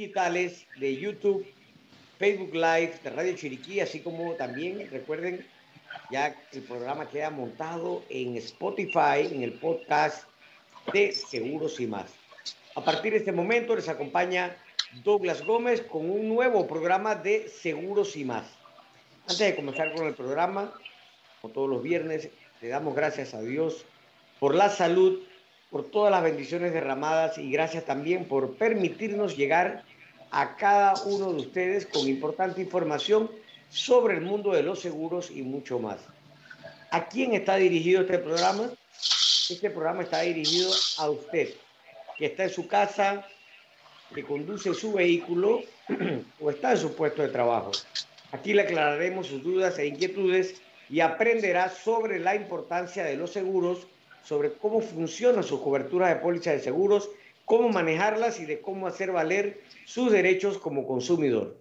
digitales de YouTube, Facebook Live, de Radio Chiriquí, así como también recuerden ya el programa queda montado en Spotify, en el podcast de Seguros y más. A partir de este momento les acompaña Douglas Gómez con un nuevo programa de Seguros y más. Antes de comenzar con el programa, como todos los viernes, le damos gracias a Dios por la salud, por todas las bendiciones derramadas y gracias también por permitirnos llegar a cada uno de ustedes con importante información sobre el mundo de los seguros y mucho más. ¿A quién está dirigido este programa? Este programa está dirigido a usted, que está en su casa, que conduce su vehículo o está en su puesto de trabajo. Aquí le aclararemos sus dudas e inquietudes y aprenderá sobre la importancia de los seguros, sobre cómo funcionan sus coberturas de póliza de seguros, cómo manejarlas y de cómo hacer valer sus derechos como consumidor.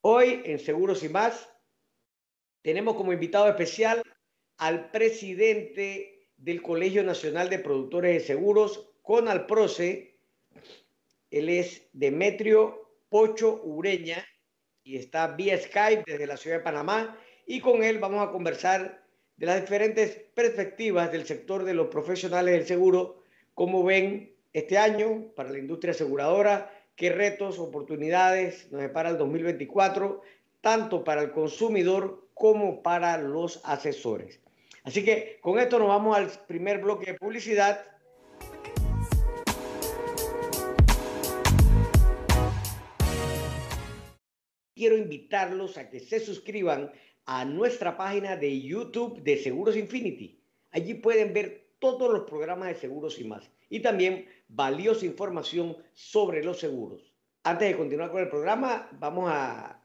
Hoy en Seguros y más tenemos como invitado especial al presidente del Colegio Nacional de Productores de Seguros, Conalproce. Él es Demetrio Pocho Ureña y está vía Skype desde la ciudad de Panamá y con él vamos a conversar de las diferentes perspectivas del sector de los profesionales del seguro, cómo ven este año para la industria aseguradora, qué retos, oportunidades nos depara el 2024, tanto para el consumidor como para los asesores. Así que con esto nos vamos al primer bloque de publicidad. Quiero invitarlos a que se suscriban a nuestra página de YouTube de Seguros Infinity. Allí pueden ver todos los programas de seguros y más. Y también valiosa información sobre los seguros. Antes de continuar con el programa, vamos a,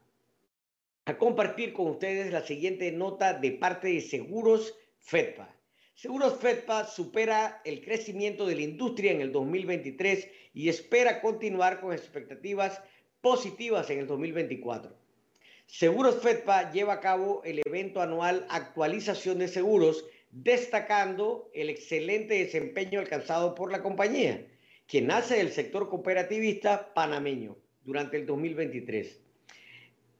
a compartir con ustedes la siguiente nota de parte de Seguros FEDPA. Seguros FEDPA supera el crecimiento de la industria en el 2023 y espera continuar con expectativas positivas en el 2024. Seguros FEDPA lleva a cabo el evento anual Actualización de Seguros, destacando el excelente desempeño alcanzado por la compañía, que nace del sector cooperativista panameño durante el 2023.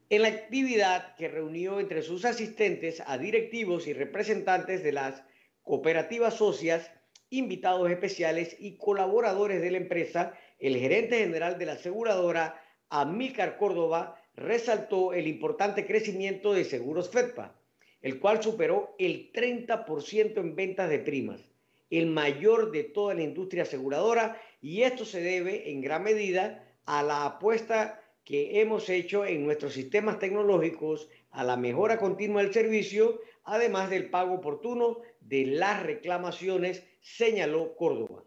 En la actividad que reunió entre sus asistentes a directivos y representantes de las cooperativas socias, invitados especiales y colaboradores de la empresa, el gerente general de la aseguradora, Amílcar Córdoba, resaltó el importante crecimiento de Seguros FEDPA, el cual superó el 30% en ventas de primas, el mayor de toda la industria aseguradora, y esto se debe en gran medida a la apuesta que hemos hecho en nuestros sistemas tecnológicos, a la mejora continua del servicio, además del pago oportuno de las reclamaciones, señaló Córdoba.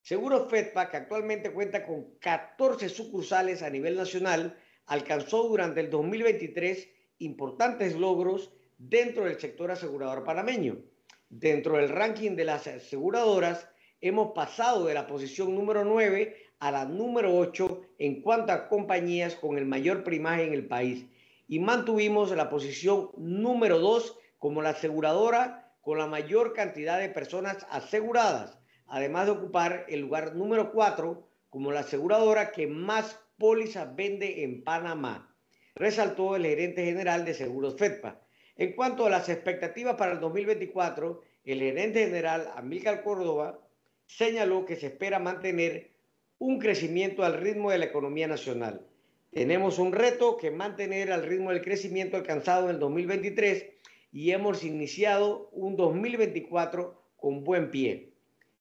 Seguros FEDPA, que actualmente cuenta con 14 sucursales a nivel nacional, alcanzó durante el 2023 importantes logros dentro del sector asegurador panameño. Dentro del ranking de las aseguradoras, hemos pasado de la posición número 9 a la número 8 en cuanto a compañías con el mayor primaje en el país y mantuvimos la posición número 2 como la aseguradora con la mayor cantidad de personas aseguradas, además de ocupar el lugar número 4 como la aseguradora que más pólizas vende en Panamá, resaltó el gerente general de Seguros FEDPA. En cuanto a las expectativas para el 2024, el gerente general Amílcar Córdoba señaló que se espera mantener un crecimiento al ritmo de la economía nacional. Tenemos un reto que mantener al ritmo del crecimiento alcanzado en el 2023 y hemos iniciado un 2024 con buen pie.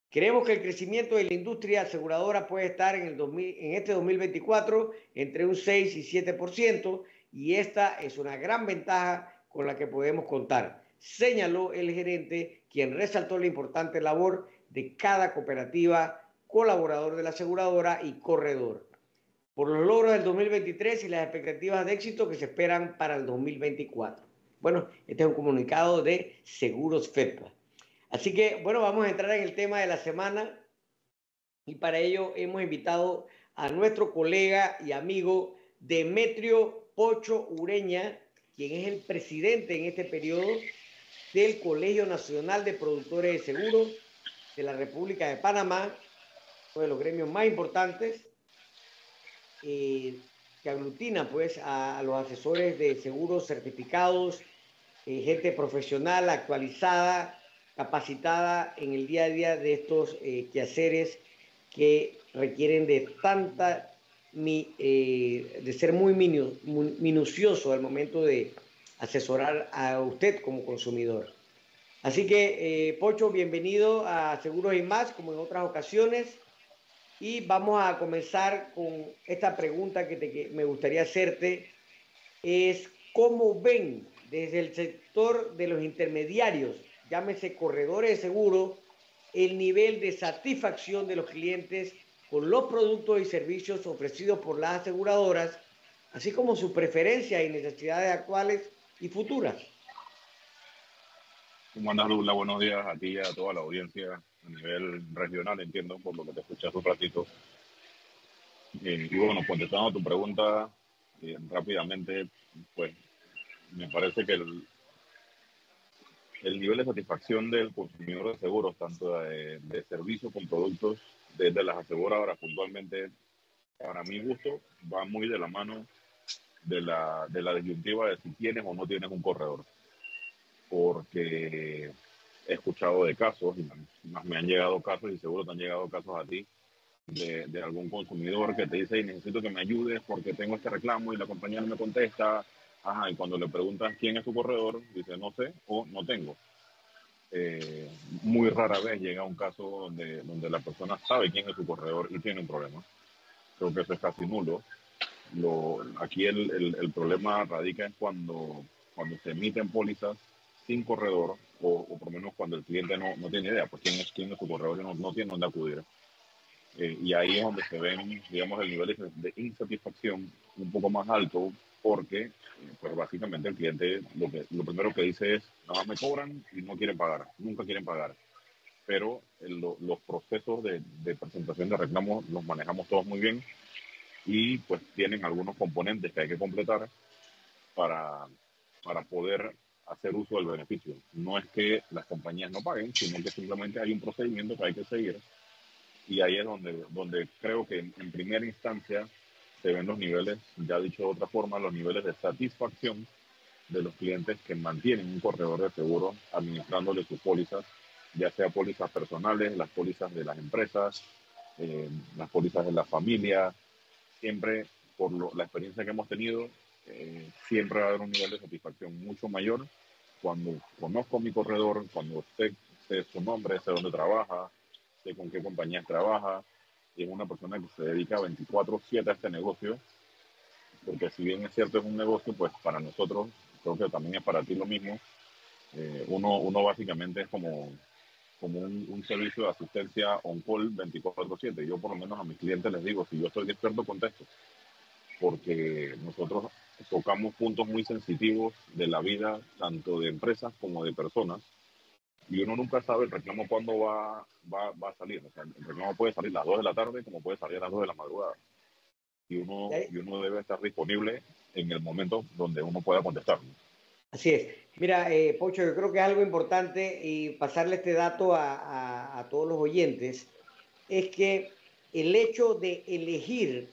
Creemos que el crecimiento de la industria aseguradora puede estar en, en este 2024 entre un 6 y 7% y esta es una gran ventaja con la que podemos contar, señaló el gerente, quien resaltó la importante labor de cada cooperativa, colaborador de la aseguradora y corredor, por los logros del 2023 y las expectativas de éxito que se esperan para el 2024. Bueno, este es un comunicado de Seguros FEPA. Así que, bueno, vamos a entrar en el tema de la semana y para ello hemos invitado a nuestro colega y amigo Demetrio Pocho Ureña, quien es el presidente en este periodo del Colegio Nacional de Productores de Seguros de la República de Panamá, uno de los gremios más importantes. eh, que aglutina pues a, los asesores de seguros certificados, eh, gente profesional, actualizada, capacitada en el día a día de estos eh, quehaceres que requieren de tanta, de ser muy, minucioso al momento de asesorar a usted como consumidor. Así que, Pocho, bienvenido a Seguros y más, como en otras ocasiones. Y vamos a comenzar con esta pregunta que, me gustaría hacerte. Es cómo ven desde el sector de los intermediarios, llámese corredores de seguro, el nivel de satisfacción de los clientes con los productos y servicios ofrecidos por las aseguradoras, así como sus preferencias y necesidades actuales y futuras. ¿Cómo andas, Lula? Buenos días a ti y a toda la audiencia a nivel regional, entiendo, por lo que te escuché hace un ratito. Eh, y bueno, contestando a tu pregunta eh, rápidamente, pues me parece que el, el nivel de satisfacción del consumidor de seguros, tanto de, de servicio con productos desde las aseguradoras puntualmente, para mi gusto, va muy de la mano de la, de la disyuntiva de si tienes o no tienes un corredor. Porque he escuchado de casos, y más me han llegado casos, y seguro te han llegado casos a ti, de, de, algún consumidor que te dice, necesito que me ayudes porque tengo este reclamo y la compañía no me contesta. Ajá, y cuando le preguntas quién es su corredor, dice no sé o no tengo. Eh, muy rara vez llega un caso donde, donde la persona sabe quién es su corredor y tiene un problema. Creo que eso es casi nulo. Lo, aquí el, el, el problema radica en cuando, cuando se emiten pólizas sin corredor o, por lo menos cuando el cliente no, no, tiene idea, pues quién es, quién es su corredor y no, no tiene dónde acudir. Eh, y ahí es donde se ven, digamos, el nivel de, insatisfacción un poco más alto porque, eh, pues básicamente el cliente lo, que, lo primero que dice es, nada me cobran y no quieren pagar, nunca quieren pagar. Pero los procesos de, de presentación de reclamos los manejamos todos muy bien y pues tienen algunos componentes que hay que completar para, para poder hacer uso del beneficio. No es que las compañías no paguen, sino que simplemente hay un procedimiento que hay que seguir. Y ahí es donde, donde creo que en primera instancia se ven los niveles, ya dicho de otra forma, los niveles de satisfacción de los clientes que mantienen un corredor de seguro administrándole sus pólizas, ya sea pólizas personales, las pólizas de las empresas, eh, las pólizas de la familia, siempre por la experiencia que hemos tenido, eh, siempre va a haber un nivel de satisfacción mucho mayor cuando conozco mi corredor, cuando sé, sé su nombre, sé dónde trabaja, sé con qué compañía trabaja, y es una persona que se dedica 24/7 a este negocio, porque si bien es cierto es un negocio, pues para nosotros, creo que también es para ti lo mismo, eh, uno, uno básicamente es como, como un, un servicio de asistencia on-call 24/7. Yo por lo menos a mis clientes les digo, si yo estoy experto, contesto, porque nosotros tocamos puntos muy sensitivos de la vida, tanto de empresas como de personas, y uno nunca sabe el reclamo cuándo va, va, va a salir. O sea, el reclamo puede salir a las 2 de la tarde como puede salir a las 2 de la madrugada. Y uno, y uno debe estar disponible en el momento donde uno pueda contestar. Así es. Mira, eh, Pocho, yo creo que es algo importante y pasarle este dato a, a, a todos los oyentes, es que el hecho de elegir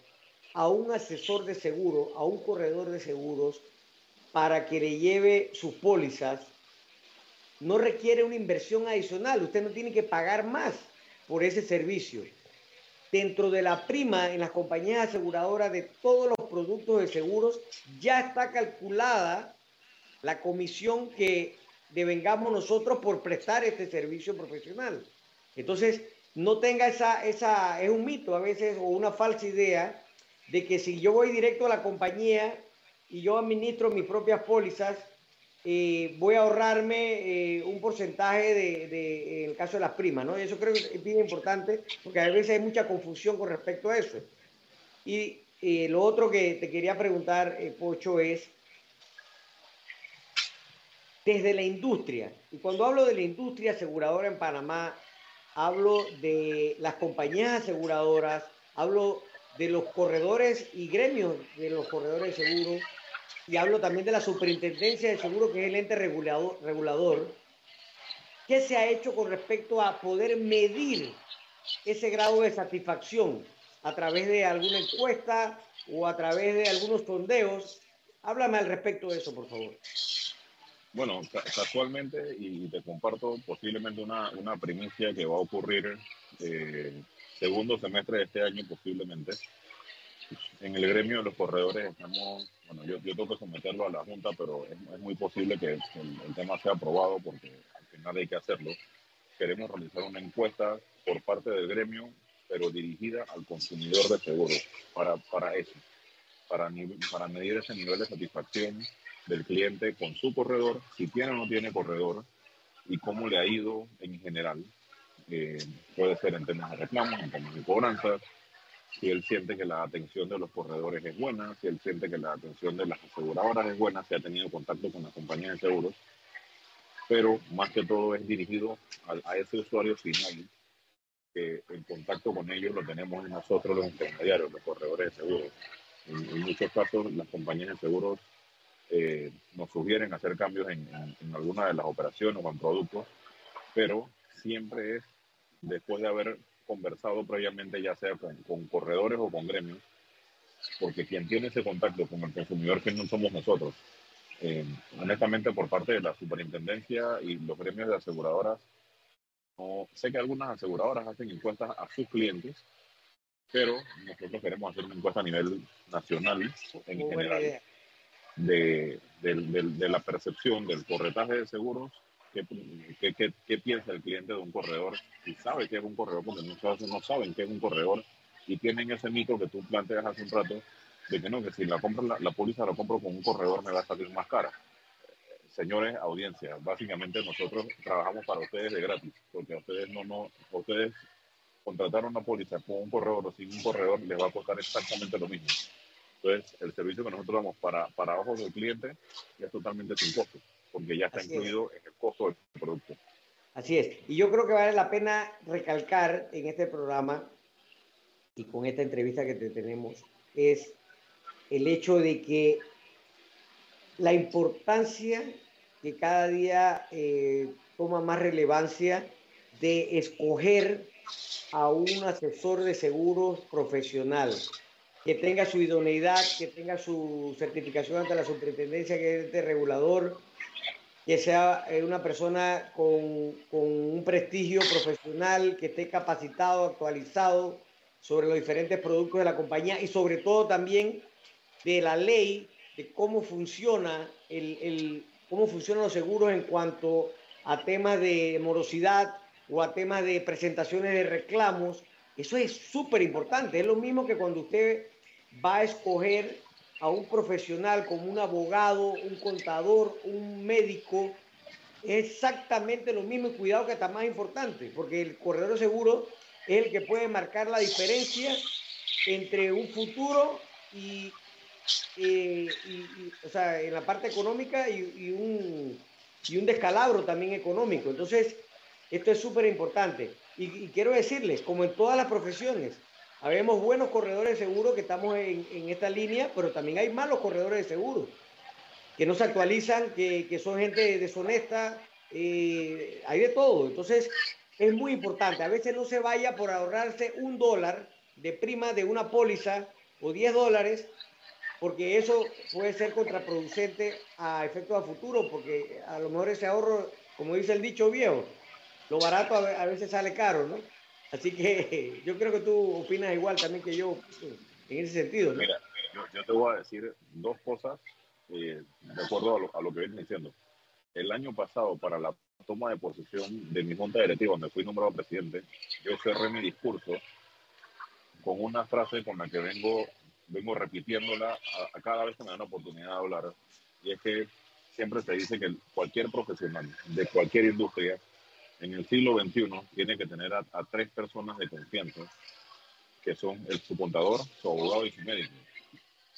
a un asesor de seguro, a un corredor de seguros, para que le lleve sus pólizas, no requiere una inversión adicional. Usted no tiene que pagar más por ese servicio. Dentro de la prima en las compañías aseguradoras de todos los productos de seguros ya está calculada la comisión que devengamos nosotros por prestar este servicio profesional. Entonces, no tenga esa, esa, es un mito a veces o una falsa idea de que si yo voy directo a la compañía y yo administro mis propias pólizas, eh, voy a ahorrarme eh, un porcentaje de, de, en el caso de las primas, ¿no? Eso creo que es bien importante porque a veces hay mucha confusión con respecto a eso. Y eh, lo otro que te quería preguntar, eh, Pocho, es desde la industria, y cuando hablo de la industria aseguradora en Panamá, hablo de las compañías aseguradoras, hablo de los corredores y gremios de los corredores de seguro, y hablo también de la superintendencia de seguro, que es el ente regulador, regulador, ¿qué se ha hecho con respecto a poder medir ese grado de satisfacción a través de alguna encuesta o a través de algunos sondeos. Háblame al respecto de eso, por favor. Bueno, casualmente, y te comparto posiblemente una, una primicia que va a ocurrir eh, segundo semestre de este año posiblemente. En el gremio de los corredores estamos, bueno, yo, yo tengo que someterlo a la Junta, pero es, muy posible que el, el, tema sea aprobado porque al final hay que hacerlo. Queremos realizar una encuesta por parte del gremio, pero dirigida al consumidor de seguros, para, para eso, para, para medir ese nivel de satisfacción del cliente con su corredor, si tiene o no tiene corredor, y cómo le ha ido en general. Eh, puede ser en temas de reclamos, en temas de cobranzas, si él siente que la atención de los corredores es buena, si él siente que la atención de las aseguradoras es buena, si ha tenido contacto con la compañía de seguros, pero más que todo es dirigido a, a ese usuario final, que el contacto con ellos lo tenemos nosotros los intermediarios, los corredores de seguros. en muchos casos las compañías de seguros eh, nos sugieren hacer cambios en, en, alguna de las operaciones o en productos, pero siempre es después de haber conversado previamente, ya sea con, corredores o con gremios, porque quien tiene ese contacto con el consumidor que no somos nosotros. Eh, honestamente, por parte de la superintendencia y los gremios de aseguradoras, no, sé que algunas aseguradoras hacen encuestas a sus clientes, pero nosotros queremos hacer una encuesta a nivel nacional en general de, de, la percepción del corretaje de seguros, qué, qué, qué, piensa el cliente de un corredor, si sabe que es un corredor, porque muchas veces no saben qué es un corredor y tienen ese mito que tú planteas hace un rato de que no, que si la compra la, la póliza la compro con un corredor me va a salir más cara. Señores, audiencia, básicamente nosotros trabajamos para ustedes de gratis, porque a ustedes no, no, ustedes contrataron una póliza con un corredor o sin un corredor les va a costar exactamente lo mismo. Entonces, el servicio que nosotros damos para, para ojos del cliente es totalmente sin costo, porque ya está incluido en el costo del producto. Así es. Y yo creo que vale la pena recalcar en este programa y con esta entrevista que te tenemos, es el hecho de que la importancia que cada día eh, toma más relevancia de escoger a un asesor de seguros profesional que tenga su idoneidad, que tenga su certificación ante la superintendencia, que es este regulador, que sea eh, una persona con, con, un prestigio profesional, que esté capacitado, actualizado sobre los diferentes productos de la compañía y sobre todo también de la ley, de cómo funciona el, el cómo funcionan los seguros en cuanto a temas de morosidad o a temas de presentaciones de reclamos. Eso es súper importante. Es lo mismo que cuando usted va a escoger a un profesional como un abogado, un contador, un médico, exactamente lo mismo y cuidado que está más importante, porque el corredor seguro es el que puede marcar la diferencia entre un futuro y, o sea, en la parte económica y, un, y un descalabro también económico. Entonces, esto es súper importante. y quiero decirles, como en todas las profesiones, Habemos buenos corredores de seguro que estamos en, en, esta línea, pero también hay malos corredores de seguro que no se actualizan, que, que son gente deshonesta, eh, hay de todo. Entonces, es muy importante. A veces no se vaya por ahorrarse un dólar de prima de una póliza o 10 dólares, porque eso puede ser contraproducente a efectos a futuro, porque a lo mejor ese ahorro, como dice el dicho viejo, lo barato a veces sale caro, ¿no? Así que yo creo que tú opinas igual también que yo en ese sentido. ¿no? Mira, yo, te voy a decir dos cosas eh, de acuerdo a lo, a lo que vienes diciendo. El año pasado, para la toma de posesión de mi junta directiva, donde fui nombrado presidente, yo cerré mi discurso con una frase con la que vengo, vengo repitiéndola a, a cada vez que me dan la oportunidad de hablar. Y es que siempre se dice que cualquier profesional de cualquier industria en el siglo XXI tiene que tener a, tres personas de confianza, que son el, su contador, su abogado y su médico.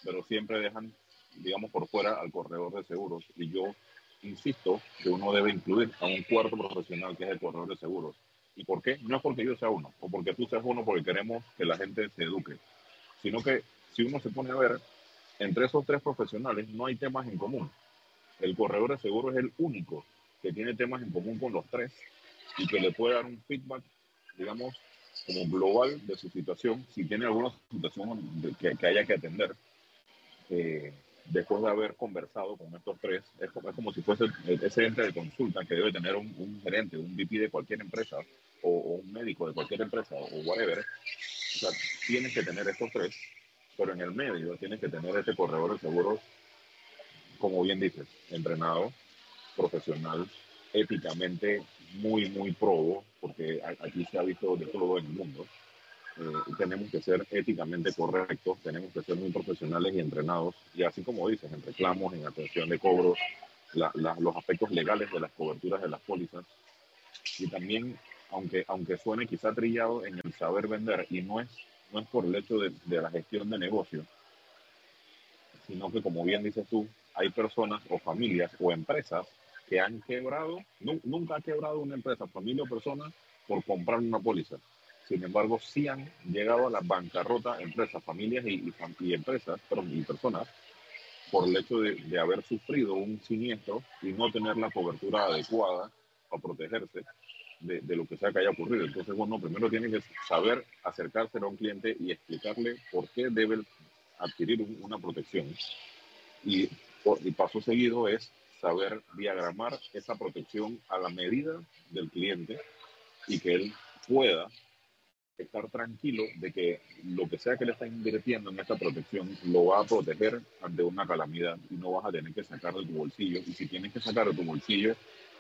Pero siempre dejan, digamos, por fuera al corredor de seguros. Y yo insisto que uno debe incluir a un cuarto profesional que es el corredor de seguros. ¿Y por qué? No es porque yo sea uno, o porque tú seas uno, porque queremos que la gente se eduque, sino que si uno se pone a ver, entre esos tres profesionales no hay temas en común. El corredor de seguros es el único que tiene temas en común con los tres y que le puede dar un feedback, digamos, como global de su situación, si tiene alguna situación que, que haya que atender, eh, después de haber conversado con estos tres, es como, es como si fuese ese ente de consulta que debe tener un, gerente, un VP de cualquier empresa o, un médico de cualquier empresa o whatever. O sea, tienes que tener estos tres, pero en el medio tienes que tener este corredor de seguros, como bien dices, entrenado, profesional, éticamente muy, muy probo, porque aquí se ha visto de todo en el mundo. Eh, tenemos que ser éticamente correctos, tenemos que ser muy profesionales y entrenados, y así como dices, en reclamos, en atención de cobros, los aspectos legales de las coberturas de las pólizas, y también, aunque, aunque suene quizá trillado en el saber vender, y no es, no es por el hecho de, de la gestión de negocio, sino que como bien dices tú, hay personas o familias o empresas que han quebrado, nunca ha quebrado una empresa, familia o persona por comprar una póliza. Sin embargo, sí han llegado a la bancarrota empresas, familias y, y, empresas, pero y personas, por el hecho de, de, haber sufrido un siniestro y no tener la cobertura adecuada para protegerse de, de, lo que sea que haya ocurrido. Entonces, bueno, primero tiene que saber acercarse a un cliente y explicarle por qué debe adquirir una protección. Y, y paso seguido es saber diagramar esa protección a la medida del cliente y que él pueda estar tranquilo de que lo que sea que le está invirtiendo en esta protección lo va a proteger ante una calamidad y no vas a tener que sacar de tu bolsillo. Y si tienes que sacar de tu bolsillo,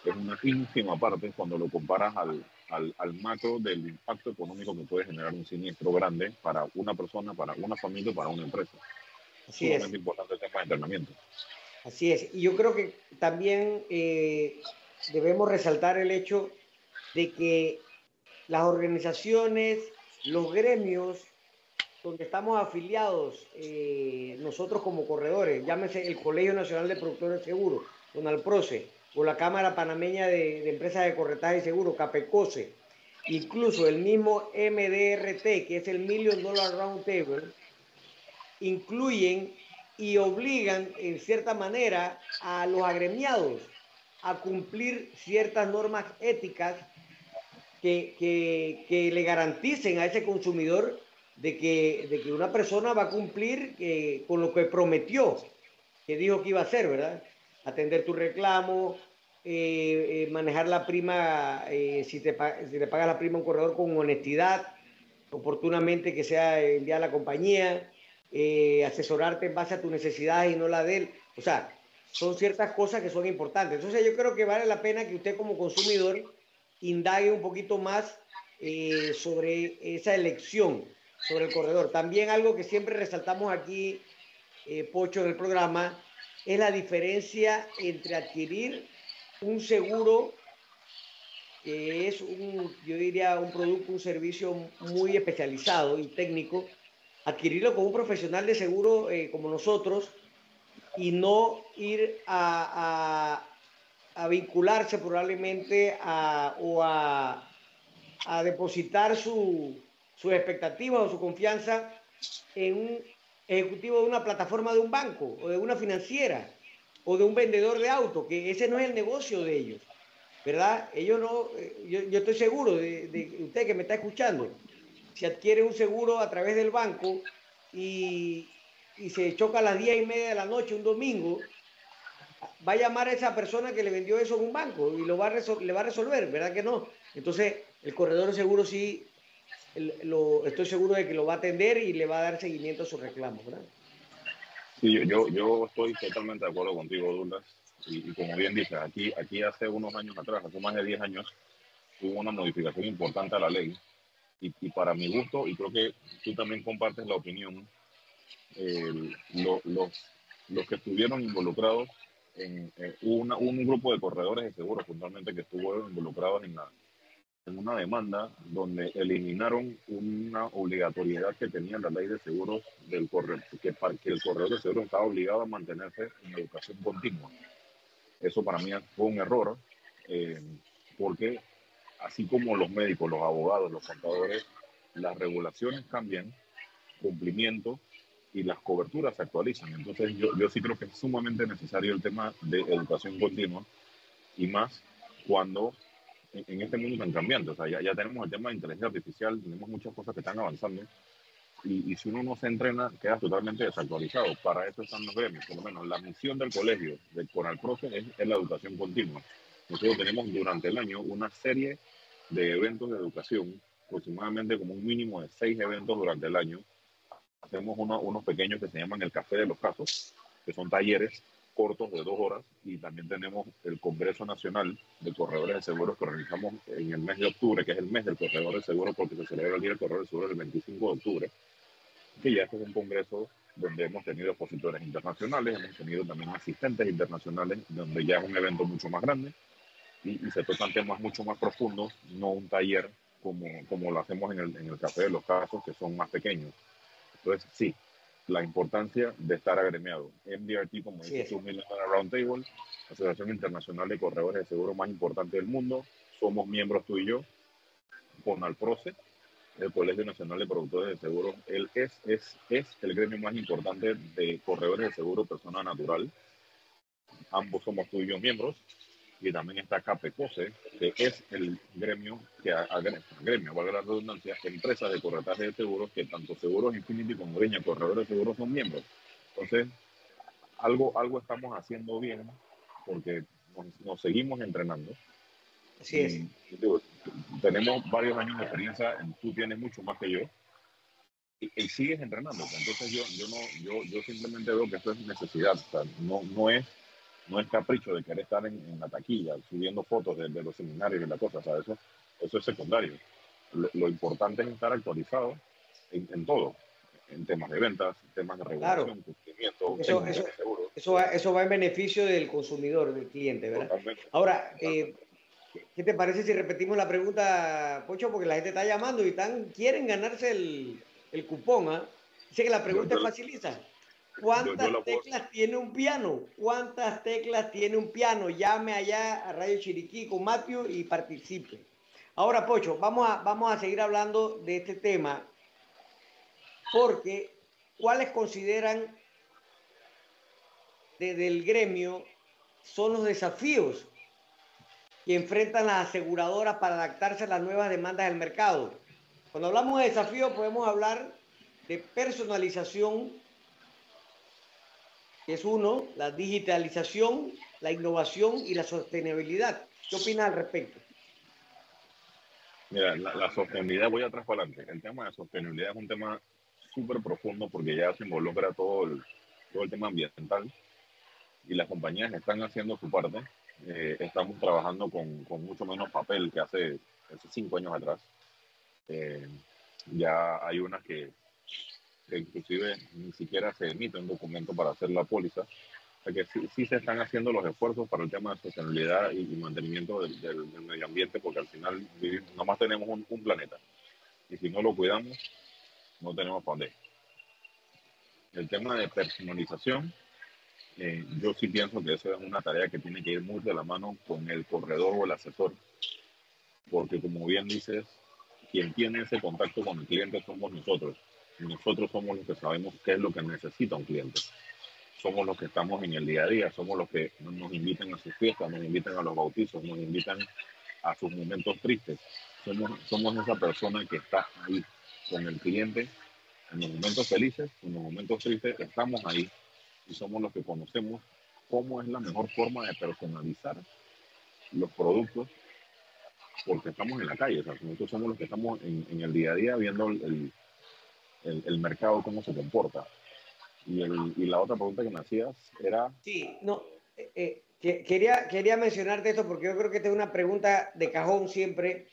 es una ínfima parte cuando lo comparas al, al, al macro del impacto económico que puede generar un siniestro grande para una persona, para una familia, para una empresa. Así es. importante el tema de entrenamiento. Así es. Y yo creo que también eh, debemos resaltar el hecho de que las organizaciones, los gremios donde estamos afiliados, eh, nosotros como corredores, llámese el Colegio Nacional de Productores Seguros, CONALPROCE, o la Cámara Panameña de, de Empresas de Corretaje y Seguro, CAPECOSE, incluso el mismo MDRT, que es el Million Dollar Round Table, incluyen y obligan en cierta manera a los agremiados a cumplir ciertas normas éticas que, que, le garanticen a ese consumidor de que, de que una persona va a cumplir eh, con lo que prometió, que dijo que iba a hacer, ¿verdad? Atender tu reclamo, eh, eh, manejar la prima, si, te, si te pagas la prima a un corredor con honestidad, oportunamente que sea enviada a la compañía, eh, asesorarte en base a tus necesidades y no la de él. O sea, son ciertas cosas que son importantes. Entonces yo creo que vale la pena que usted como consumidor indague un poquito más eh, sobre esa elección, sobre el corredor. También algo que siempre resaltamos aquí, eh, Pocho, en el programa, es la diferencia entre adquirir un seguro que es un, yo diría, un producto, un servicio muy especializado y técnico, adquirirlo con un profesional de seguro eh, como nosotros y no ir a, a, vincularse probablemente a, o a, depositar su, sus expectativas o su confianza en un ejecutivo de una plataforma de un banco o de una financiera o de un vendedor de auto, que ese no es el negocio de ellos, ¿verdad? Ellos no, eh, yo, yo estoy seguro de, de usted que me está escuchando, si adquiere un seguro a través del banco y, y se choca a las diez y media de la noche un domingo, va a llamar a esa persona que le vendió eso en un banco y lo va a le va a resolver, ¿verdad que no? Entonces, el corredor de seguro sí, lo, estoy seguro de que lo va a atender y le va a dar seguimiento a sus reclamos, ¿verdad? Sí, yo, yo, estoy totalmente de acuerdo contigo, Douglas. Y, y, como bien dices, aquí, aquí hace unos años atrás, hace más de 10 años, hubo una modificación importante a la ley y, para mi gusto, y creo que tú también compartes la opinión, los, los que estuvieron involucrados en, una, un grupo de corredores de seguros puntualmente que estuvo involucrado en, la, en una demanda donde eliminaron una obligatoriedad que tenía la ley de seguros del corredor, que, que el corredor de seguros estaba obligado a mantenerse en educación continua. Eso para mí fue un error, eh, porque así como los médicos, los abogados, los contadores, las regulaciones cambian, cumplimiento y las coberturas se actualizan. Entonces yo, yo sí creo que es sumamente necesario el tema de educación continua y más cuando en, este mundo tan cambiante. O sea, ya, ya, tenemos el tema de inteligencia artificial, tenemos muchas cosas que están avanzando. Y, y, si uno no se entrena, queda totalmente desactualizado. Para eso están los gremios, por lo menos. La misión del colegio, de Conalproce, es, es la educación continua. Nosotros tenemos durante el año una serie de eventos de educación, aproximadamente como un mínimo de seis eventos durante el año. Hacemos unos pequeños que se llaman el Café de los Casos, que son talleres cortos de dos horas y también tenemos el Congreso Nacional de Corredores de Seguros que organizamos en el mes de octubre, que es el mes del corredor de seguros porque se celebra el Día del Corredor de Seguros el 25 de octubre, que ya este es un congreso donde hemos tenido expositores internacionales, hemos tenido también asistentes internacionales, donde ya es un evento mucho más grande y, se tocan temas mucho más profundos, no un taller como, como lo hacemos en el, en el Café de los Casos, que son más pequeños. Entonces, sí, la importancia de estar agremiado. MDRT, como dice su Roundtable, Asociación Internacional de Corredores de Seguro más importante del mundo. Somos miembros tú y yo con Alproce, el Colegio Nacional de Productores de Seguros. Él es, es, es el gremio más importante de corredores de seguro persona natural. Ambos somos tú y yo miembros y también está CAPECOSE, que es el gremio que gremio, valga la redundancia, empresas de corretaje de seguros, que tanto Seguros Infinity como Greña Corredores de Seguros son miembros. Entonces, algo, algo estamos haciendo bien porque nos, seguimos entrenando. Así es. tenemos varios años de experiencia, tú tienes mucho más que yo, y, sigues entrenando. Entonces yo, yo, no, yo, yo simplemente veo que esto es necesidad, o sea, no, no es no es capricho de querer estar en, la taquilla subiendo fotos de, los seminarios y la cosa, o eso, eso es secundario. Lo, importante es estar actualizado en, todo, en temas de ventas, temas de regulación, cumplimiento, eso, eso, va, eso, va, en beneficio del consumidor, del cliente, ¿verdad? Ahora, eh, ¿qué te parece si repetimos la pregunta, Pocho? Porque la gente está llamando y están, quieren ganarse el, el cupón, ¿ah? Dice que la pregunta es facilita. ¿Cuántas teclas tiene un piano? ¿Cuántas teclas tiene un piano? Llame allá a Radio Chiriquí con Matthew y participe. Ahora, Pocho, vamos a, vamos a seguir hablando de este tema porque ¿cuáles consideran desde el gremio son los desafíos que enfrentan las aseguradoras para adaptarse a las nuevas demandas del mercado? Cuando hablamos de desafíos podemos hablar de personalización es uno, la digitalización, la innovación y la sostenibilidad. ¿Qué opinas al respecto? Mira, la, sostenibilidad, voy atrás para adelante. El tema de sostenibilidad es un tema súper profundo porque ya se involucra todo el, todo el tema ambiental y las compañías están haciendo su parte. Eh, estamos trabajando con, con, mucho menos papel que hace, hace cinco años atrás. Eh, ya hay unas que que inclusive ni siquiera se emite un documento para hacer la póliza. O sea que sí, se están haciendo los esfuerzos para el tema de sostenibilidad y, mantenimiento del, medio ambiente, porque al final nomás tenemos un, planeta. Y si no lo cuidamos, no tenemos para dónde. El tema de personalización, eh, yo sí pienso que eso es una tarea que tiene que ir muy de la mano con el corredor o el asesor, porque como bien dices, quien tiene ese contacto con el cliente somos nosotros nosotros somos los que sabemos qué es lo que necesita un cliente. Somos los que estamos en el día a día, somos los que nos invitan a sus fiestas, nos invitan a los bautizos, nos invitan a sus momentos tristes. Somos, somos esa persona que está ahí con el cliente en los momentos felices, en los momentos tristes, estamos ahí y somos los que conocemos cómo es la mejor forma de personalizar los productos porque estamos en la calle, nosotros somos los que estamos en, en el día a día viendo el, el, mercado, cómo se comporta. Y, el, y, la otra pregunta que me hacías era... Sí, no, eh, eh, quería, quería mencionarte esto porque yo creo que esta es una pregunta de cajón siempre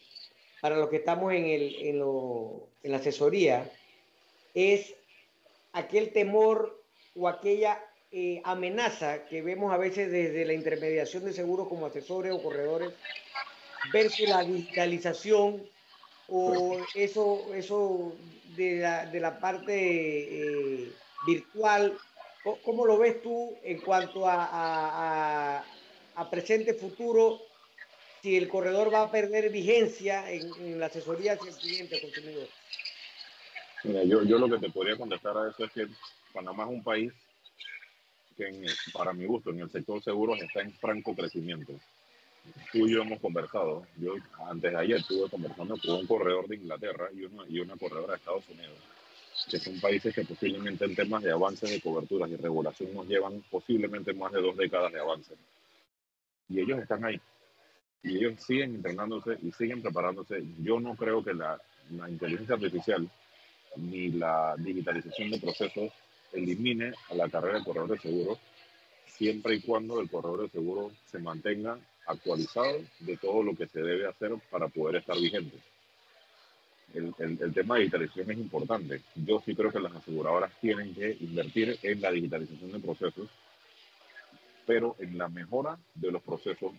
para los que estamos en, el, en, lo, en la asesoría, es aquel temor o aquella eh, amenaza que vemos a veces desde la intermediación de seguros como asesores o corredores versus la digitalización o eso, eso de la, de la parte eh, virtual, ¿cómo lo ves tú en cuanto a, a, a, presente, futuro, si el corredor va a perder vigencia en, la asesoría hacia el cliente, consumidor? Mira, yo, yo lo que te podría contestar a eso es que Panamá es un país que para mi gusto en el sector seguros está en franco crecimiento. Tú y yo hemos conversado. Yo antes de ayer estuve conversando con un corredor de Inglaterra y una, y una corredora de Estados Unidos, que son países que posiblemente en temas de avances de coberturas y regulación nos llevan posiblemente más de dos décadas de avance. Y ellos están ahí. Y ellos siguen entrenándose y siguen preparándose. Yo no creo que la, la inteligencia artificial ni la digitalización de procesos elimine a la carrera de corredor de seguros, siempre y cuando el corredor de seguro se mantenga actualizado de todo lo que se debe hacer para poder estar vigente. El, tema de digitalización es importante. Yo sí creo que las aseguradoras tienen que invertir en la digitalización de procesos, pero en la mejora de los procesos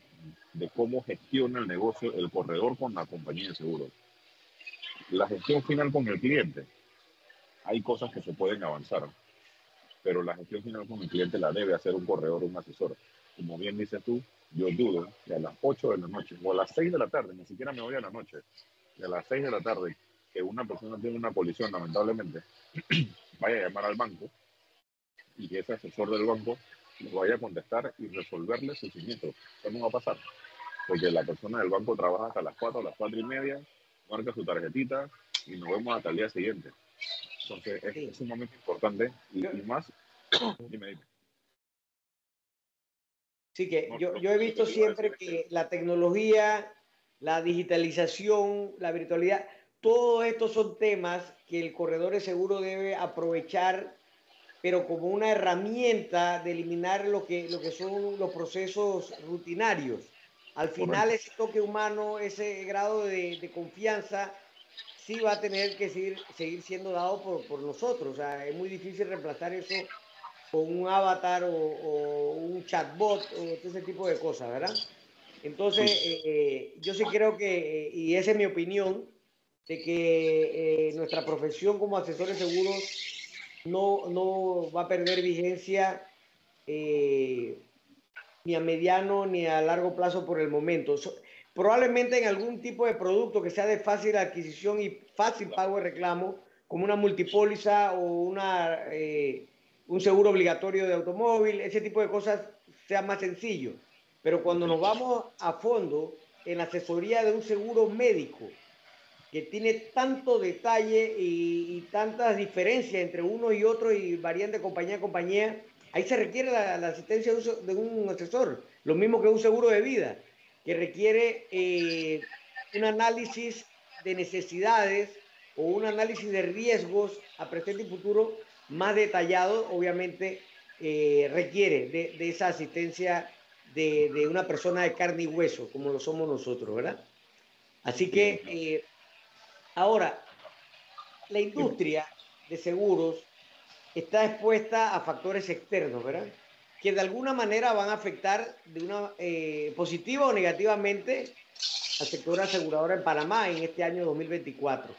de cómo gestiona el negocio el corredor con la compañía de seguros. La gestión final con el cliente. Hay cosas que se pueden avanzar, pero la gestión final con el cliente la debe hacer un corredor un asesor. Como bien dices tú, yo dudo que a las 8 de la noche o a las 6 de la tarde, ni siquiera me voy a la noche, que a las 6 de la tarde que una persona tiene una colisión, lamentablemente, vaya a llamar al banco y que ese asesor del banco le vaya a contestar y resolverle su siniestro. Eso no va a pasar, porque la persona del banco trabaja hasta las 4, a las 4 y media, marca su tarjetita y nos vemos hasta el día siguiente. Entonces, es, es sumamente importante y, y más, dime, dime. Sí, que yo, yo he visto siempre que la tecnología, la digitalización, la virtualidad, todos estos son temas que el corredor de seguro debe aprovechar, pero como una herramienta de eliminar lo que, lo que son los procesos rutinarios. Al final ese toque humano, ese grado de, de, confianza, sí va a tener que seguir, seguir siendo dado por, por nosotros. O sea, es muy difícil reemplazar eso o un avatar o, o, un chatbot o ese tipo de cosas, ¿verdad? Entonces, eh, eh, yo sí creo que, y esa es mi opinión, de que eh, nuestra profesión como asesores seguros no, no va a perder vigencia eh, ni a mediano ni a largo plazo por el momento. So, probablemente en algún tipo de producto que sea de fácil adquisición y fácil pago de reclamo, como una multipóliza o una... Eh, un seguro obligatorio de automóvil, ese tipo de cosas sea más sencillo. Pero cuando nos vamos a fondo en la asesoría de un seguro médico, que tiene tanto detalle y, y tantas diferencias entre uno y otro y varían de compañía a compañía, ahí se requiere la, asistencia de un, de un, asesor, lo mismo que un seguro de vida, que requiere eh, un análisis de necesidades o un análisis de riesgos a presente y futuro más detallado, obviamente eh, requiere de, de, esa asistencia de, de, una persona de carne y hueso, como lo somos nosotros, ¿verdad? Así que, eh, ahora, la industria de seguros está expuesta a factores externos, ¿verdad? Que de alguna manera van a afectar de una eh, positiva o negativamente al sector asegurador en Panamá en este año 2024.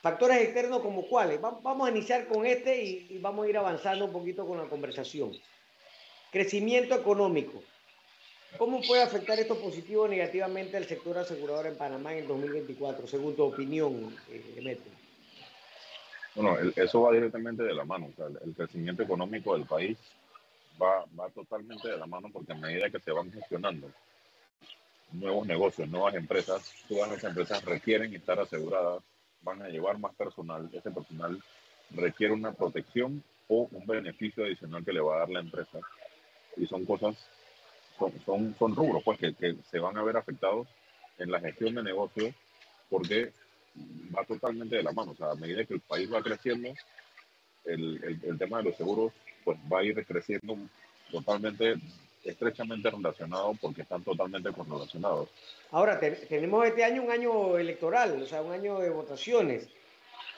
Factores externos como cuáles. Vamos a iniciar con este y, vamos a ir avanzando un poquito con la conversación. Crecimiento económico. ¿Cómo puede afectar esto positivo o negativamente al sector asegurador en Panamá en el 2024, según tu opinión, eh, Bueno, el, eso va directamente de la mano. O sea, el, el, crecimiento económico del país va, va totalmente de la mano porque a medida que se van gestionando nuevos negocios, nuevas empresas, todas las empresas requieren estar aseguradas van a llevar más personal, ese personal requiere una protección o un beneficio adicional que le va a dar la empresa. Y son cosas, son, son, son rubros pues, que, que, se van a ver afectados en la gestión de negocios porque va totalmente de la mano. O sea, a medida que el país va creciendo, el, el, el tema de los seguros pues, va a ir creciendo totalmente estrechamente relacionado porque están totalmente correlacionados. Ahora, te, tenemos este año un año electoral, o sea, un año de votaciones.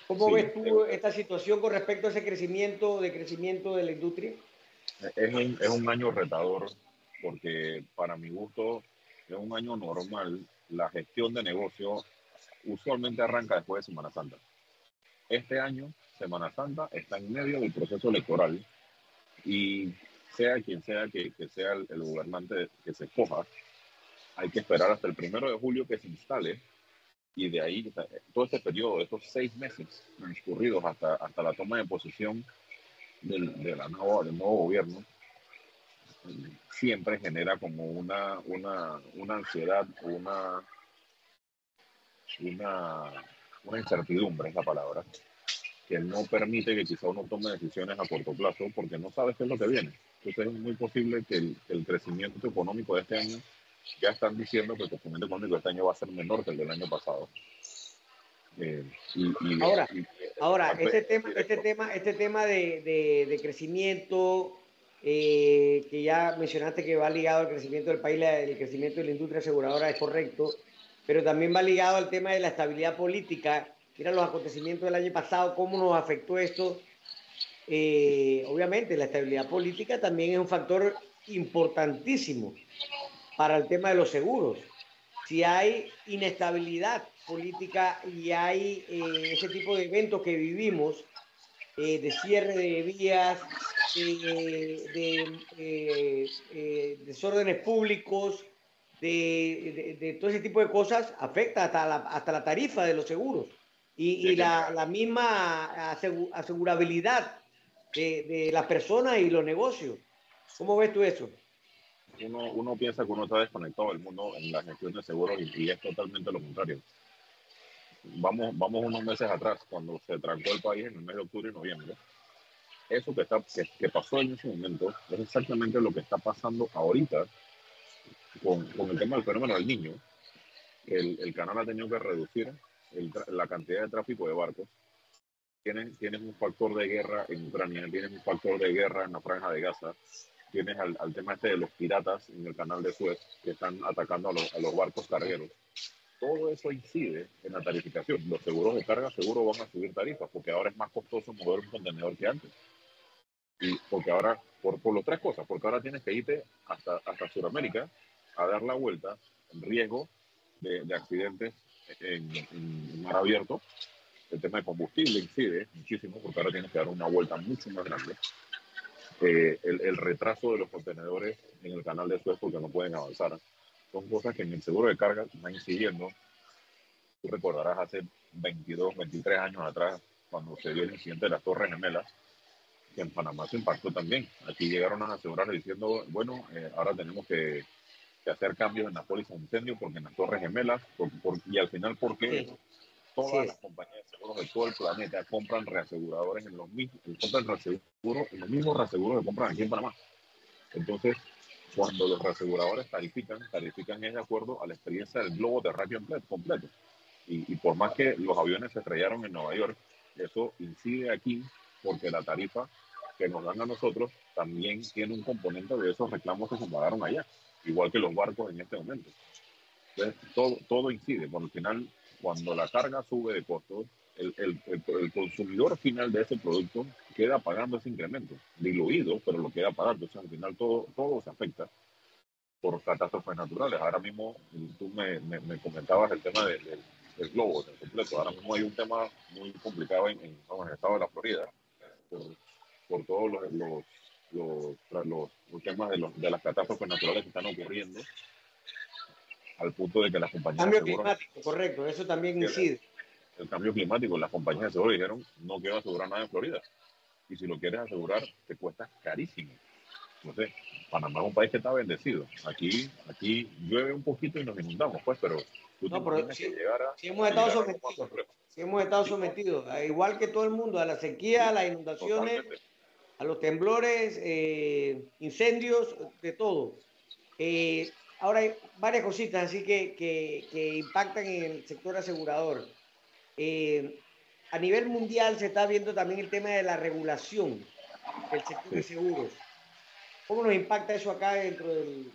¿Cómo sí, ves tú eh, esta situación con respecto a ese crecimiento, de crecimiento de la industria? Es un, es un año retador porque para mi gusto es un año normal. La gestión de negocio usualmente arranca después de Semana Santa. Este año, Semana Santa está en medio del proceso electoral y sea quien sea que, sea el, gobernante que se escoja, hay que esperar hasta el primero de julio que se instale y de ahí todo este periodo, estos seis meses transcurridos hasta, hasta la toma de posesión del, del nuevo gobierno, siempre genera como una, una, una ansiedad, una, una, una incertidumbre, es la palabra, que no permite que quizá uno tome decisiones a corto plazo porque no sabes qué es lo que viene. Entonces es muy posible que el, el crecimiento económico de este año, ya están diciendo que el crecimiento económico de este año va a ser menor que el del año pasado. Eh, y, ahora, ahora este tema, este tema, este tema de, de, de crecimiento, eh, que ya mencionaste que va ligado al crecimiento del país, el crecimiento de la industria aseguradora es correcto, pero también va ligado al tema de la estabilidad política. Mira los acontecimientos del año pasado, cómo nos afectó esto. Eh, obviamente, la estabilidad política también es un factor importantísimo para el tema de los seguros. Si hay inestabilidad política y hay eh, ese tipo de eventos que vivimos, de cierre de vías, de, eh, desórdenes públicos, de, todo ese tipo de cosas, afecta hasta la, hasta la tarifa de los seguros y, la, la, misma asegurabilidad de, las personas y los negocios. ¿Cómo ves tú eso? Uno, uno piensa que uno está desconectado del mundo en la gestión de seguros y, es totalmente lo contrario. Vamos, vamos unos meses atrás, cuando se trancó el país en el mes de octubre y noviembre eso que, está, que, pasó en ese momento es exactamente lo que está pasando ahorita con, con el tema del fenómeno del niño. El, el canal ha tenido que reducir la cantidad de tráfico de barcos. Tienes, tienes un factor de guerra en Ucrania, tienes un factor de guerra en la franja de Gaza, tienes al, al tema este de los piratas en el canal de Suez que están atacando a, los, a los barcos cargueros todo eso incide en la tarificación. Los seguros de carga seguro van a subir tarifas porque ahora es más costoso mover un contenedor que antes. Y porque ahora, por, por las tres cosas, porque ahora tienes que irte hasta, hasta Sudamérica a dar la vuelta en riesgo de, de accidentes en, en, mar abierto. El tema de combustible incide muchísimo porque ahora tienes que dar una vuelta mucho más grande. Eh, el, el, retraso de los contenedores en el canal de Suez porque no pueden avanzar. Son cosas que en el seguro de carga van incidiendo. Tú recordarás hace 22, 23 años atrás, cuando se dio el incidente de las Torres Gemelas, que en Panamá se impactó también. Aquí llegaron a asegurar diciendo, bueno, eh, ahora tenemos que, que, hacer cambios en la póliza de incendio porque en las torres gemelas, por, por, y al final, ¿por qué? Todas las compañías de seguros de todo el planeta compran reaseguradores en los mismos, compran reaseguros, en los mismos reaseguros que compran aquí en Panamá. Entonces, cuando los reaseguradores tarifican, tarifican es de acuerdo a la experiencia del globo terráqueo completo. Y, y por más que los aviones se estrellaron en Nueva York, eso incide aquí porque la tarifa que nos dan a nosotros también tiene un componente de esos reclamos que se pagaron allá, igual que los barcos en este momento. Entonces, todo, todo incide. Cuando al final, cuando la carga sube de costos, el, el, el, el, consumidor final de ese producto queda pagando ese incremento, diluido, pero lo queda pagando. Entonces, al final, todo, todo se afecta por catástrofes naturales. Ahora mismo, tú me, me, me comentabas el tema de, de, del globo, del completo. Ahora mismo hay un tema muy complicado en, en, en el estado de la Florida, por, por todos los, los, los, los temas de, los, de las catástrofes naturales que están ocurriendo, al punto de que las compañías cambio de seguro, climático, correcto, eso también incide. El, cambio climático, las compañías de seguro dijeron, no quiero asegurar nada en Florida. Y si lo quieres asegurar, te cuesta carísimo. No sé, Panamá es un país que está bendecido. Aquí, aquí llueve un poquito y nos inundamos, pues, pero tú no, pero si, a, si hemos estado sometidos si hemos estado sometidos, igual que todo el mundo, a la sequía, a las inundaciones, Totalmente. a los temblores, eh, incendios, de todo. Eh, ahora hay varias cositas así que, que, que, impactan en el sector asegurador. Eh, a nivel mundial se está viendo también el tema de la regulación del sector de seguros. ¿Cómo nos impacta eso acá dentro del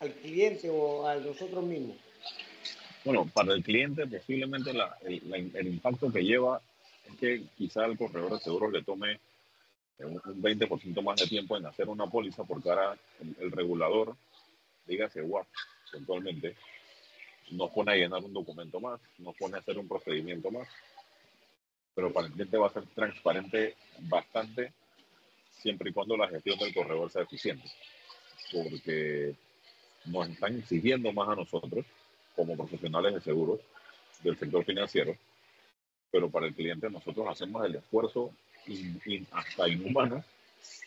al cliente o a nosotros mismos? Bueno, para el cliente posiblemente la, el, la, el, impacto que lleva es que quizá el corredor de seguros le tome un, un 20% más de tiempo en hacer una póliza porque ahora el, el regulador, dígase WAP, eventualmente, nos pone a llenar un documento más, nos pone a hacer un procedimiento más, pero para el cliente va a ser transparente bastante siempre y cuando la gestión del corredor sea eficiente, porque nos están exigiendo más a nosotros como profesionales de seguros del sector financiero, pero para el cliente nosotros hacemos el esfuerzo in, in, hasta inhumano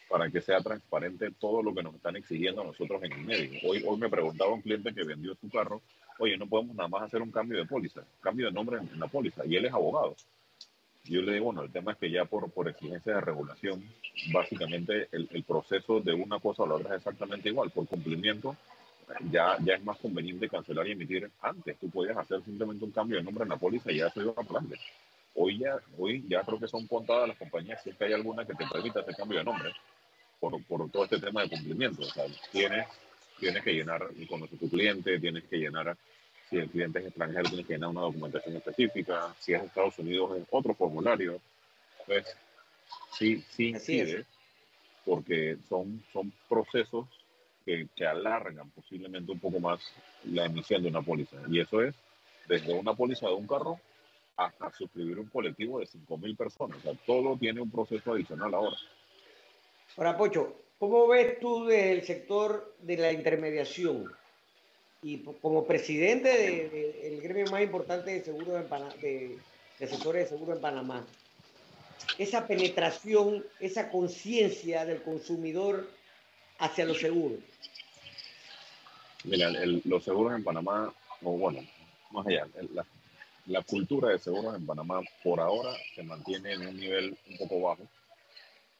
para que sea transparente todo lo que nos están exigiendo a nosotros en el medio. Hoy, hoy me preguntaba un cliente que vendió su carro, oye, no podemos nada más hacer un cambio de póliza, cambio de nombre en, la póliza, y él es abogado. Yo le digo, bueno, el tema es que ya por, por exigencia de regulación, básicamente el, proceso de una cosa a la otra es exactamente igual, por cumplimiento ya, ya es más conveniente cancelar y emitir antes. Tú podías hacer simplemente un cambio de nombre en la póliza y ya eso iba a plan. Hoy ya, hoy ya creo que son contadas las compañías, si es que hay alguna que te permita hacer cambio de nombre por, por todo este tema de cumplimiento. O sea, tienes, tienes que llenar con tu cliente, tienes que llenar, si el cliente es extranjero, tienes que llenar una documentación específica, si es Estados Unidos, es otro formulario. Pues sí, sí incide, porque son, son procesos que, alargan posiblemente un poco más la emisión de una póliza. Y eso es desde una póliza de un carro hasta suscribir un colectivo de 5.000 personas. O sea, todo tiene un proceso adicional ahora. Ahora, Pocho, ¿cómo ves tú del sector de la intermediación? Y como presidente del gremio más importante de seguro de, de sectores de seguro en Panamá, esa penetración, esa conciencia del consumidor hacia los seguros? Mira, los seguros en Panamá, o bueno, más allá, la, la, cultura de seguros en Panamá por ahora se mantiene en un nivel un poco bajo.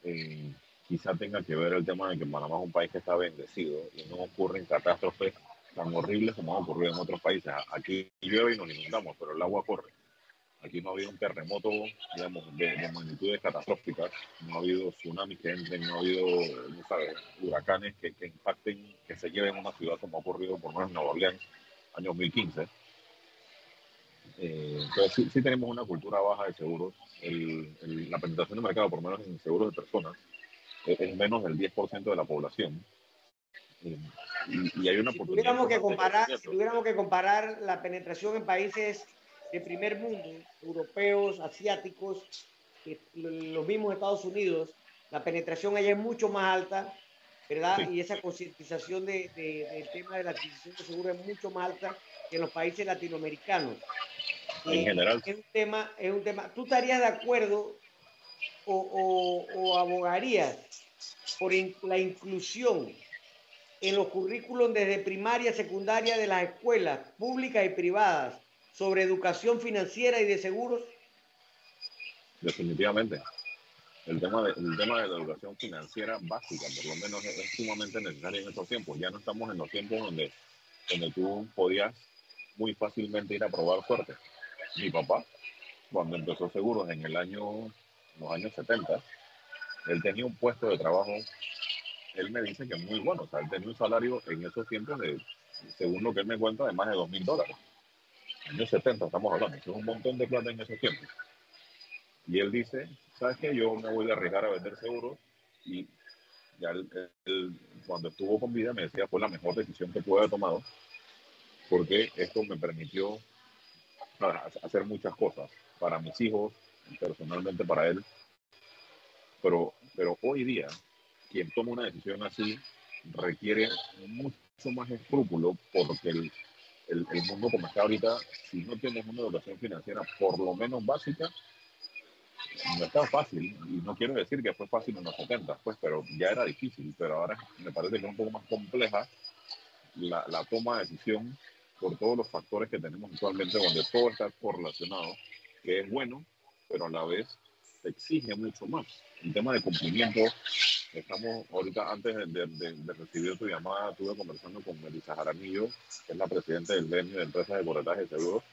Eh, quizá tenga que ver el tema de que Panamá es un país que está bendecido y no ocurren catástrofes tan horribles como han ocurrido en otros países. Aquí llueve y nos inundamos, pero el agua corre. Aquí no ha habido un terremoto, digamos, de, magnitudes catastróficas, no ha habido tsunamis que entren, no ha habido, no huracanes que, que, impacten, que se lleven una ciudad como ha ocurrido por lo menos en Nueva Orleans, año 2015. Eh, entonces sí, tenemos una cultura baja de seguros. El, la penetración de mercado, por lo menos en seguros de personas, es, menos del 10% de la población. Eh, y, hay una si tuviéramos que comparar, Si tuviéramos que comparar la penetración en países de primer mundo, europeos, asiáticos, los mismos Estados Unidos, la penetración allá es mucho más alta, ¿verdad? Y esa concientización de, del tema de la adquisición de seguros es mucho más alta que en los países latinoamericanos. En general. Es un tema, es un tema. ¿Tú estarías de acuerdo o, o abogarías por la inclusión en los currículos desde primaria, secundaria de las escuelas públicas y privadas sobre educación financiera y de seguros? Definitivamente. El tema, de, el tema de la educación financiera básica, por lo menos, es, sumamente necesario en estos tiempos. Ya no estamos en los tiempos donde, donde tú podías muy fácilmente ir a probar suerte. Mi papá, cuando empezó seguros en el año, los años 70, él tenía un puesto de trabajo, él me dice que muy bueno, o sea, él tenía un salario en esos tiempos de, según lo que él me cuenta, de más de dos mil dólares años 70 estamos hablando, es un montón de plata en esos tiempos. Y él dice, ¿sabes qué? Yo me voy a arriesgar a vender seguros y ya cuando estuvo con vida me decía fue la mejor decisión que pude haber tomado porque esto me permitió hacer muchas cosas para mis hijos, personalmente para él. Pero, pero hoy día, quien toma una decisión así requiere mucho más escrúpulo porque el, el, mundo como está ahorita, si no tienes una educación financiera por lo menos básica, no es tan fácil. Y no quiero decir que fue fácil en los 70, pues, pero ya era difícil. Pero ahora me parece que es un poco más compleja la, la toma de decisión por todos los factores que tenemos actualmente, donde todo está correlacionado, que es bueno, pero a la vez se exige mucho más. El tema de cumplimiento Estamos ahorita, antes de, recibir tu llamada, estuve conversando con Melissa Jaramillo, que es la presidenta del gremio de empresas de corretaje de seguros,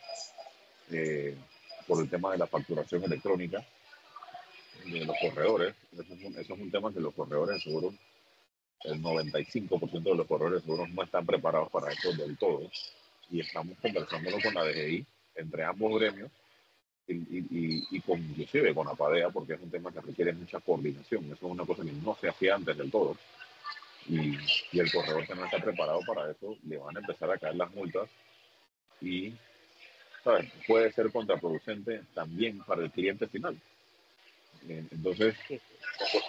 eh, por el tema de la facturación electrónica de los corredores. Eso es, un, tema que los corredores seguros, el 95% de los corredores seguros no están preparados para eso del todo. Y estamos conversándolo con la DGI, entre ambos gremios, y, y, con, inclusive con APADEA, porque es un tema que requiere mucha coordinación. Eso es una cosa que no se hacía antes del todo. Y, y el corredor que no está preparado para eso, le van a empezar a caer las multas y ¿sabes? puede ser contraproducente también para el cliente final. Eh, entonces,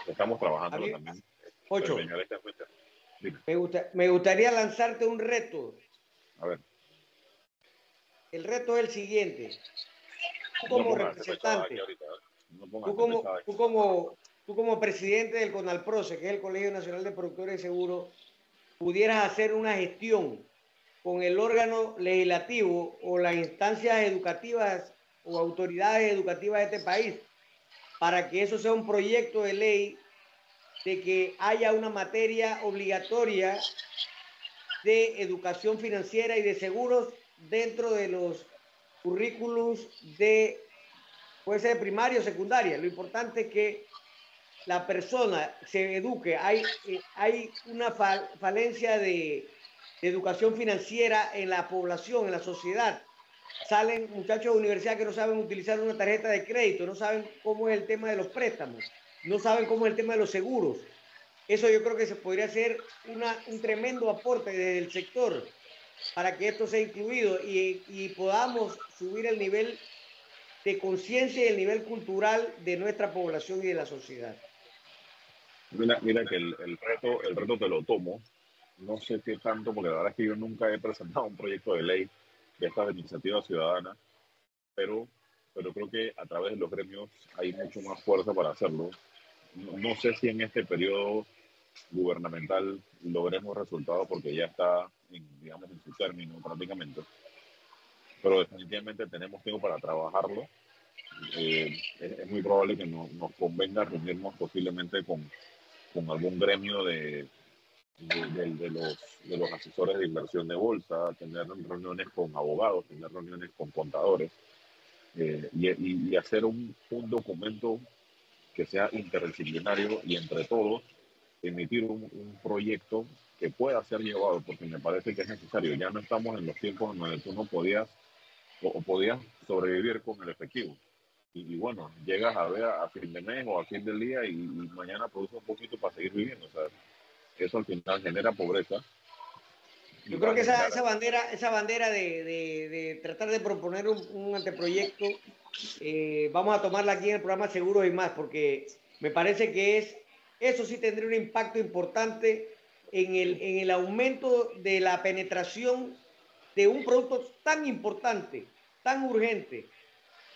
estamos trabajando también. Ocho, me, gusta, me gustaría lanzarte un reto. A ver. El reto es el siguiente como representante, tú, como, tú como, tú como presidente del CONALPROCE, que es el Colegio Nacional de Productores de Seguros, pudieras hacer una gestión con el órgano legislativo o las instancias educativas o autoridades educativas de este país para que eso sea un proyecto de ley de que haya una materia obligatoria de educación financiera y de seguros dentro de los currículos de, puede ser primaria o secundaria. Lo importante es que la persona se eduque. Hay, eh, hay una falencia de, educación financiera en la población, en la sociedad. Salen muchachos de universidad que no saben utilizar una tarjeta de crédito, no saben cómo es el tema de los préstamos, no saben cómo es el tema de los seguros. Eso yo creo que se podría hacer un tremendo aporte desde el sector para que esto sea incluido y, y podamos subir el nivel de conciencia y el nivel cultural de nuestra población y de la sociedad. Mira, mira que el, el, reto, el reto te lo tomo. No sé qué tanto, porque la verdad es que yo nunca he presentado un proyecto de ley de esta iniciativa ciudadana, pero, pero creo que a través de los gremios hay mucho más fuerza para hacerlo. No, no sé si en este periodo gubernamental logremos resultados porque ya está, en, digamos, en su término prácticamente. Pero definitivamente tenemos tiempo para trabajarlo. Eh, es, muy probable que no, nos convenga reunirnos posiblemente con, con algún gremio de, de, de, los, de los asesores de inversión de bolsa, tener reuniones con abogados, tener reuniones con contadores eh, y, y, hacer un, un documento que sea interdisciplinario y entre todos emitir un, proyecto que pueda ser llevado, porque me parece que es necesario. Ya no estamos en los tiempos en donde tú no podías o, podías sobrevivir con el efectivo. Y, bueno, llegas a ver a, fin de mes o a fin del día y, mañana produce un poquito para seguir viviendo. Sea, eso al final genera pobreza. Yo creo que esa, esa, bandera, esa bandera de, de, tratar de proponer un, anteproyecto, eh, vamos a tomarla aquí en el programa Seguros y más, porque me parece que es eso sí tendría un impacto importante en el, en el aumento de la penetración de un producto tan importante, tan urgente,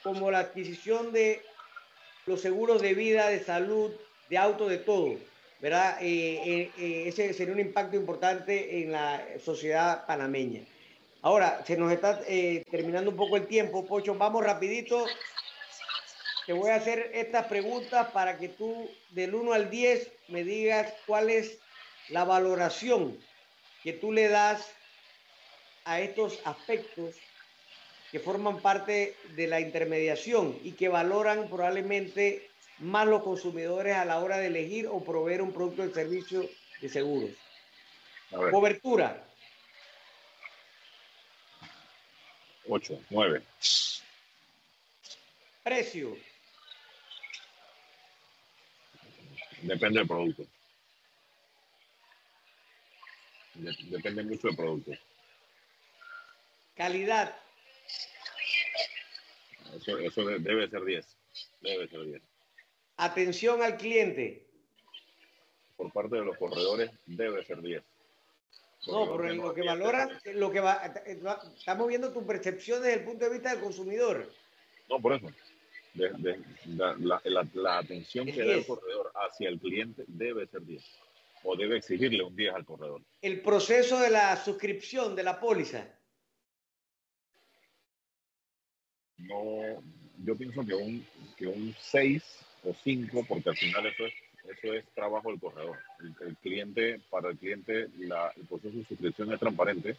como la adquisición de los seguros de vida, de salud, de auto, de todo. ¿Verdad? Eh, eh, eh, ese sería un impacto importante en la sociedad panameña. Ahora, se nos está terminando un poco el tiempo, Pocho. Vamos rapidito te voy a hacer estas preguntas para que tú del 1 al 10 me digas cuál es la valoración que tú le das a estos aspectos que forman parte de la intermediación y que valoran probablemente más los consumidores a la hora de elegir o proveer un producto de servicio de seguros. Cobertura. 8, 9. Precio. Depende del producto. depende mucho del producto. Calidad. Eso, eso debe ser 10. Debe ser 10. Atención al cliente. Por parte de los corredores debe ser 10. No, pero lo que valora, lo que va, estamos viendo tu percepción desde el punto de vista del consumidor. No, por eso de, la, atención que da el corredor hacia el cliente debe ser 10 o debe exigirle un 10 al corredor. El proceso de la suscripción de la póliza. No, yo pienso que un, que un 6 o 5, porque al final eso es, eso es trabajo del corredor. El, cliente, para el cliente, la, el proceso de suscripción es transparente.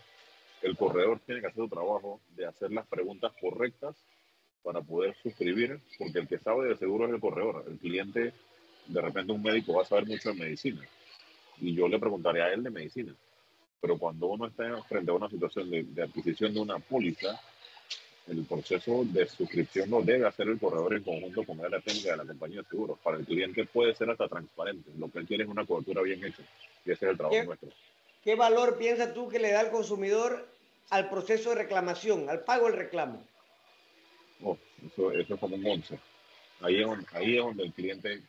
El corredor tiene que hacer su trabajo de hacer las preguntas correctas para poder suscribir, porque el que sabe de seguro es el corredor. El cliente, de repente un médico va a saber mucho de medicina y yo le preguntaré a él de medicina. Pero cuando uno está frente a una situación de, adquisición de una póliza, el proceso de suscripción lo debe hacer el corredor en conjunto con la técnica de la compañía de seguros. Para el cliente puede ser hasta transparente. Lo que él quiere es una cobertura bien hecha. Y ese es el trabajo nuestro. ¿Qué valor piensas tú que le da al consumidor al proceso de reclamación, al pago del reclamo? Oh, eso, eso es como un 11. Ahí es, donde, ahí es donde el cliente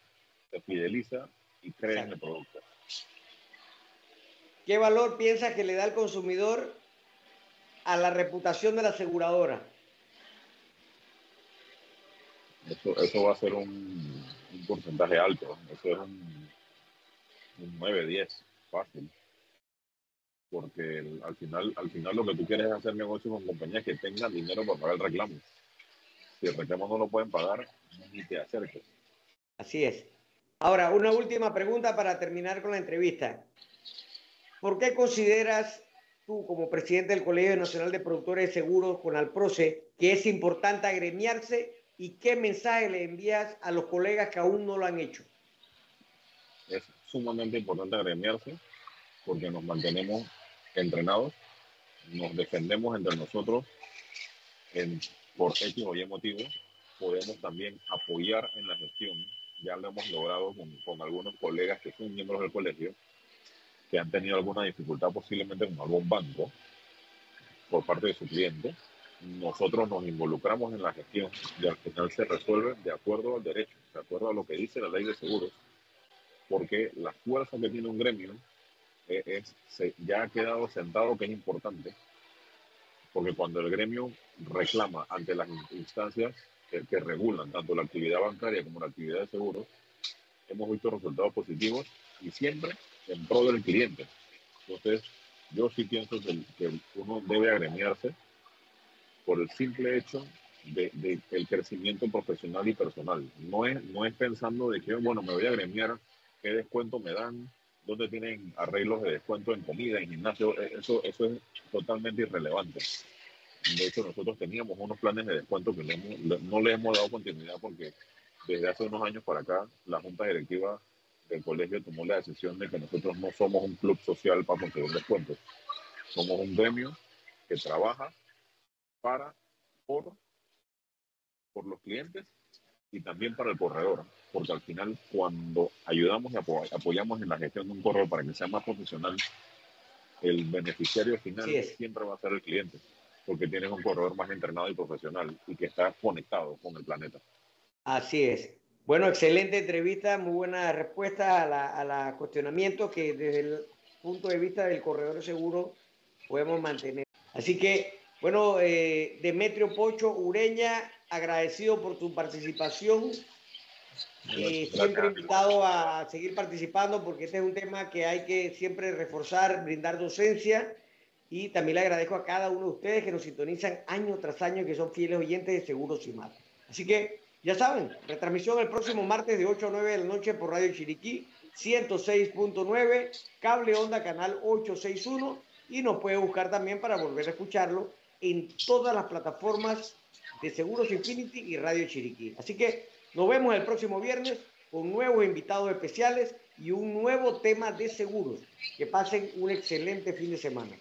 se fideliza y cree en el producto. ¿Qué valor piensa que le da el consumidor a la reputación de la aseguradora? Eso, eso va a ser un, un porcentaje alto. Eso es un, un 9, 10, fácil. Porque al, final, al final lo que tú quieres es hacer negocio con compañías que tengan dinero para pagar el reclamo. Si el reclamo no lo pueden pagar, ni te acerques. Así es. Ahora, una última pregunta para terminar con la entrevista. ¿Por qué consideras tú, como presidente del Colegio Nacional de Productores de Seguros con Alproce, que es importante agremiarse y qué mensaje le envías a los colegas que aún no lo han hecho? Es sumamente importante agremiarse porque nos mantenemos entrenados, nos defendemos entre nosotros en, por X o Y motivos, podemos también apoyar en la gestión. Ya lo hemos logrado con, con algunos colegas que son miembros del colegio, que han tenido alguna dificultad posiblemente con algún banco por parte de su cliente, nosotros nos involucramos en la gestión y al final se resuelve de acuerdo al derecho, de acuerdo a lo que dice la ley de seguros, porque la fuerza que tiene un gremio es, ya ha quedado sentado que es importante, porque cuando el gremio reclama ante las instancias que, que regulan tanto la actividad bancaria como la actividad de seguros, hemos visto resultados positivos y siempre en pro del cliente. Entonces, yo sí pienso que, uno debe agremiarse por el simple hecho de, el crecimiento profesional y personal. No es, no es pensando de que, bueno, me voy a agremiar, qué descuento me dan, dónde tienen arreglos de descuento en comida, en gimnasio, e, eso, eso es totalmente irrelevante. De hecho, nosotros teníamos unos planes de descuento que no le hemos dado continuidad porque desde hace unos años para acá la Junta Directiva el colegio tomó la decisión de que nosotros no somos un club social para conseguir descuentos. Somos un gremio que trabaja para, por, por los clientes y también para el corredor. Porque al final, cuando ayudamos y apoyamos en la gestión de un corredor para que sea más profesional, el beneficiario final siempre va a ser el cliente. Porque tienes un corredor más entrenado y profesional y que está conectado con el planeta. Así es. Bueno, excelente entrevista, muy buena respuesta a la, cuestionamiento que desde el punto de vista del corredor seguro podemos mantener. Así que, bueno, eh, Demetrio Pocho Ureña, agradecido por tu participación. Eh, siempre invitado a seguir participando porque este es un tema que hay que siempre reforzar, brindar docencia y también le agradezco a cada uno de ustedes que nos sintonizan año tras año, que son fieles oyentes de Seguros y más. Así que ya saben, retransmisión el próximo martes de 8 a 9 de la noche por Radio Chiriquí 106.9, cable onda canal 861 y nos puede buscar también para volver a escucharlo en todas las plataformas de Seguros Infinity y Radio Chiriquí. Así que nos vemos el próximo viernes con nuevos invitados especiales y un nuevo tema de seguros. Que pasen un excelente fin de semana.